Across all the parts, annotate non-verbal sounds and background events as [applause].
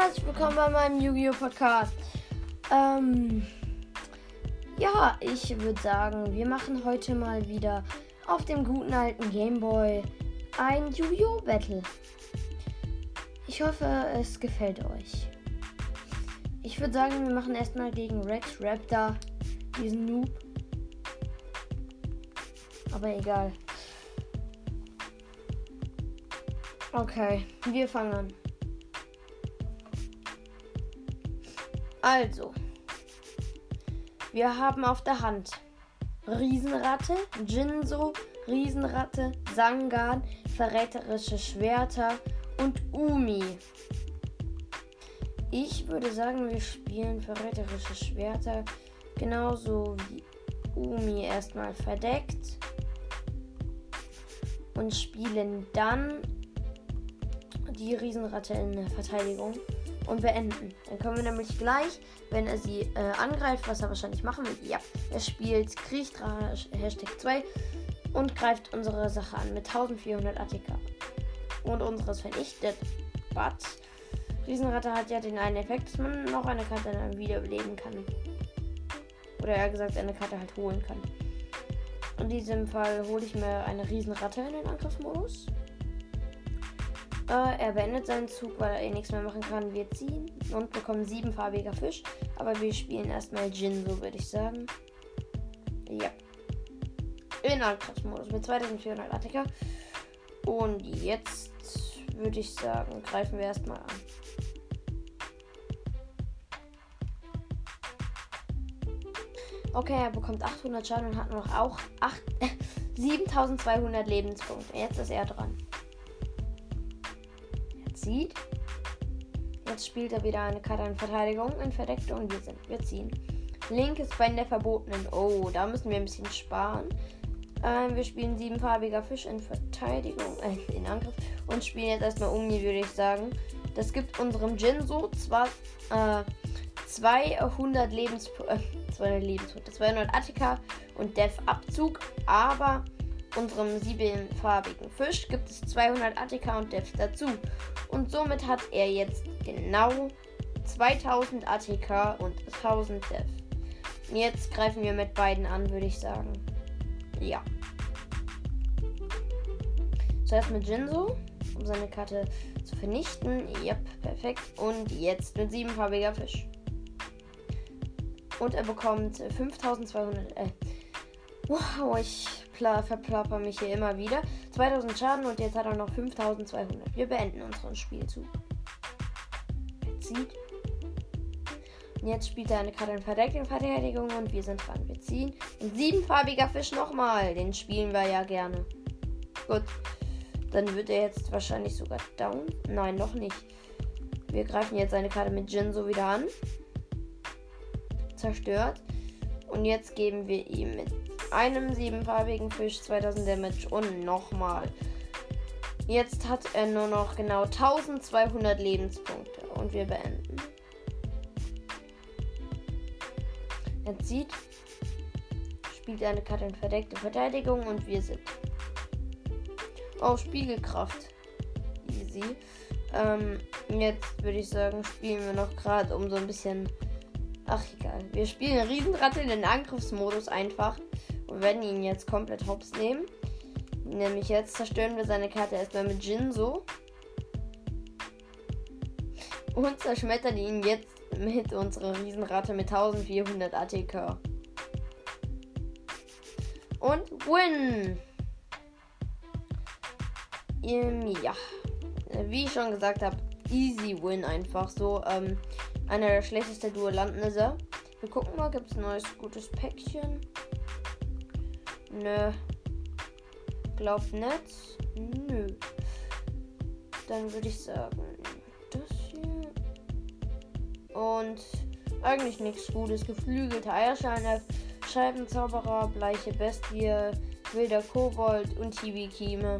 herzlich willkommen bei meinem Yu-Gi-Oh! Podcast. Ähm, ja, ich würde sagen, wir machen heute mal wieder auf dem guten alten Gameboy ein Yu-Gi-Oh! Battle. Ich hoffe, es gefällt euch. Ich würde sagen, wir machen erstmal gegen Rex Raptor, diesen Noob. Aber egal. Okay, wir fangen an. Also, wir haben auf der Hand Riesenratte, Jinso, Riesenratte, Sangan, verräterische Schwerter und Umi. Ich würde sagen, wir spielen verräterische Schwerter genauso wie Umi erstmal verdeckt und spielen dann die Riesenratte in der Verteidigung und beenden. Dann können wir nämlich gleich, wenn er sie äh, angreift, was er wahrscheinlich machen wird, ja, er spielt Kriechdrache Hashtag 2 und greift unsere Sache an mit 1400 ATK. Und unseres vernichtet. But Riesenratte hat ja den einen Effekt, dass man noch eine Karte dann wiederbeleben kann. Oder eher gesagt, eine Karte halt holen kann. In diesem Fall hole ich mir eine Riesenratte in den Angriffsmodus. Äh, er beendet seinen Zug, weil er eh nichts mehr machen kann. Wir ziehen und bekommen siebenfarbiger Fisch. Aber wir spielen erstmal Jin, so würde ich sagen. Ja. In Angriffsmodus mit 2400 ATK. Und jetzt würde ich sagen, greifen wir erstmal an. Okay, er bekommt 800 Schaden und hat noch auch 8, 7200 [laughs] Lebenspunkte. Jetzt ist er dran zieht. Jetzt spielt er wieder eine Karte in Verteidigung, in Verdeckte und wir sind. Wir ziehen. Linkes Bein der Verbotenen. Oh, da müssen wir ein bisschen sparen. Ähm, wir spielen siebenfarbiger Fisch in Verteidigung, äh, in Angriff und spielen jetzt erstmal Umi, würde ich sagen. Das gibt unserem Jinso zwar äh, 200 Lebenspunkte, äh, 200 Lebenspunkte, 200 Attika und Death Abzug, aber unserem siebenfarbigen Fisch gibt es 200 ATK und Def dazu. Und somit hat er jetzt genau 2000 ATK und 1000 Def. Jetzt greifen wir mit beiden an, würde ich sagen. Ja. Zuerst mit Jinso, um seine Karte zu vernichten. Yep, perfekt. Und jetzt mit siebenfarbiger Fisch. Und er bekommt 5200. Äh, wow, ich verplapper mich hier immer wieder. 2000 Schaden und jetzt hat er noch 5200. Wir beenden unseren Spielzug. Er zieht. Und jetzt spielt er eine Karte in verdeckten Verteidigung und wir sind dran. Wir ziehen. Ein siebenfarbiger Fisch nochmal. Den spielen wir ja gerne. Gut. Dann wird er jetzt wahrscheinlich sogar down. Nein, noch nicht. Wir greifen jetzt eine Karte mit Jinso wieder an. Zerstört. Und jetzt geben wir ihm mit einem siebenfarbigen Fisch 2000 Damage und nochmal. Jetzt hat er nur noch genau 1200 Lebenspunkte und wir beenden. Er zieht, spielt eine Karte in verdeckte Verteidigung und wir sind. Oh, Spiegelkraft. Easy. Ähm, jetzt würde ich sagen, spielen wir noch gerade um so ein bisschen. Ach, egal. Wir spielen Riesenratte in den Angriffsmodus einfach. Wir werden ihn jetzt komplett hops nehmen. Nämlich jetzt zerstören wir seine Karte erstmal mit Jinso. Und zerschmettern ihn jetzt mit unserer Riesenratte mit 1400 ATK. Und win! Ähm, ja. Wie ich schon gesagt habe, easy win einfach so. Ähm, einer der schlechtesten Duellanten ist er. Wir gucken mal, gibt es ein neues gutes Päckchen? Nö. Glaub nicht. Nö. Dann würde ich sagen, das hier. Und eigentlich nichts Gutes. Geflügelte Eierscheine, Scheibenzauberer, bleiche Bestie, wilder Kobold und Tibikime.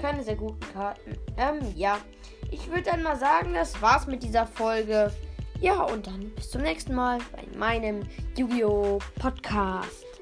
Keine sehr guten Karten. Ähm, ja. Ich würde dann mal sagen, das war's mit dieser Folge. Ja, und dann bis zum nächsten Mal bei meinem Yu-Gi-Oh! Podcast.